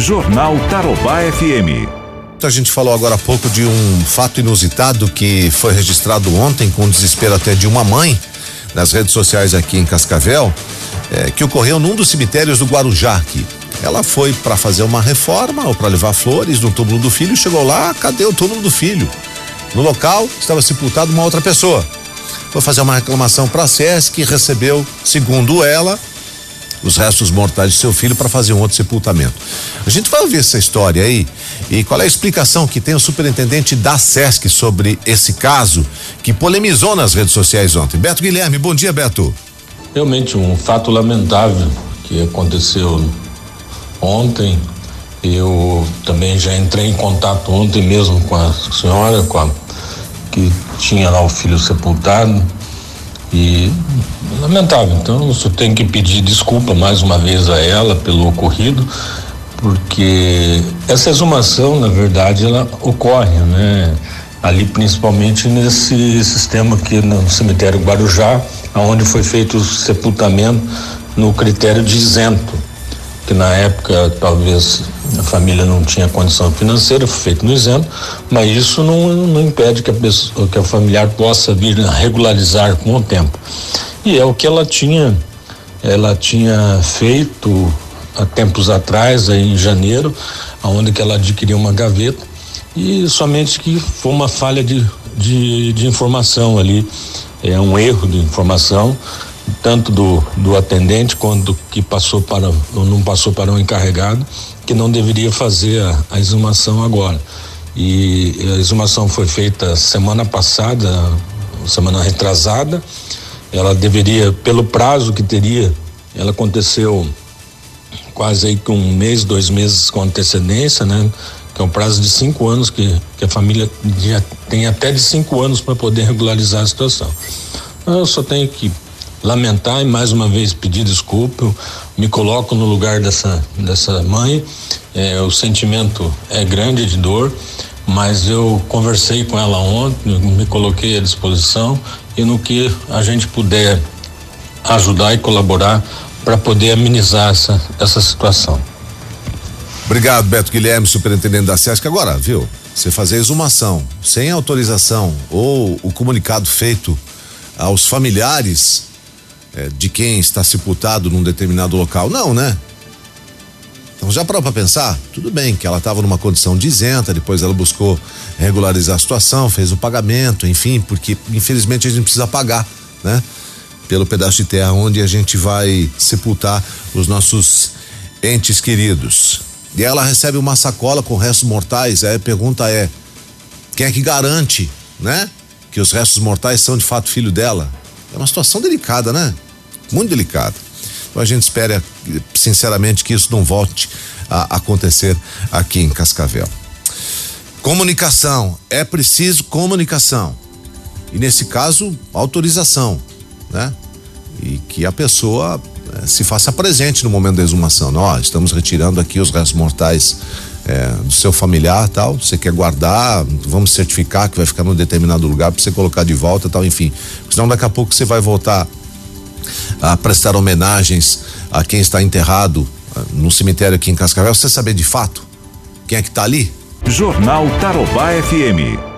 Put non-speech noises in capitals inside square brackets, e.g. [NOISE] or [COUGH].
Jornal Tarobá FM. A gente falou agora há pouco de um fato inusitado que foi registrado ontem com desespero até de uma mãe nas redes sociais aqui em Cascavel, é, que ocorreu num dos cemitérios do Guarujá aqui. Ela foi para fazer uma reforma ou para levar flores no túmulo do filho, chegou lá, cadê o túmulo do filho? No local estava sepultado uma outra pessoa. Foi fazer uma reclamação para a SESC recebeu, segundo ela, os restos mortais de seu filho para fazer um outro sepultamento. A gente vai ouvir essa história aí e qual é a explicação que tem o superintendente da SESC sobre esse caso que polemizou nas redes sociais ontem. Beto Guilherme, bom dia, Beto. Realmente um fato lamentável que aconteceu ontem. Eu também já entrei em contato ontem mesmo com a senhora, com a que tinha lá o filho sepultado e lamentável. Então, eu tenho que pedir desculpa mais uma vez a ela pelo ocorrido, porque essa exumação, na verdade, ela ocorre, né? Ali principalmente nesse sistema aqui no cemitério Guarujá, aonde foi feito o sepultamento no critério de isento que na época talvez a família não tinha condição financeira, foi feito no isento, mas isso não, não impede que a pessoa, que a familiar possa vir regularizar com o tempo. E é o que ela tinha, ela tinha feito há tempos atrás, aí em janeiro, aonde que ela adquiriu uma gaveta e somente que foi uma falha de, de, de informação ali, é um erro de informação tanto do, do atendente quanto que passou para ou não passou para o um encarregado que não deveria fazer a, a, exumação agora. E a exumação foi feita semana passada semana retrasada. Ela deveria pelo prazo que teria ela aconteceu quase aí com um mês dois meses com antecedência né? Que é um prazo de cinco anos que, que a família já tem até de cinco anos para poder [LAUGHS] regularizar a situação. Eu só tenho que lamentar e mais uma vez pedir desculpa. Eu me coloco no lugar dessa, dessa mãe. É, o sentimento é grande de dor, mas eu conversei com ela ontem, me coloquei à disposição e no que a gente puder ajudar e colaborar para poder amenizar essa, essa situação. Obrigado, Beto Guilherme, superintendente da SESC. Agora, viu? Você fazer exumação sem autorização ou o comunicado feito aos familiares é, de quem está sepultado num determinado local. Não, né? Então já parou para pensar? Tudo bem que ela estava numa condição de isenta, depois ela buscou regularizar a situação, fez o pagamento, enfim, porque infelizmente a gente precisa pagar, né? Pelo pedaço de terra onde a gente vai sepultar os nossos entes queridos. E ela recebe uma sacola com restos mortais. Aí a pergunta é: quem é que garante, né? Que os restos mortais são de fato filho dela? É uma situação delicada, né? Muito delicada. Então a gente espera, sinceramente, que isso não volte a acontecer aqui em Cascavel. Comunicação, é preciso comunicação. E nesse caso, autorização, né? E que a pessoa eh, se faça presente no momento da exumação. Ó, estamos retirando aqui os restos mortais é, do seu familiar tal, você quer guardar, vamos certificar que vai ficar num determinado lugar para você colocar de volta tal, enfim. Senão daqui a pouco você vai voltar a prestar homenagens a quem está enterrado ah, no cemitério aqui em Cascavel, você saber de fato quem é que está ali? Jornal Tarobá FM.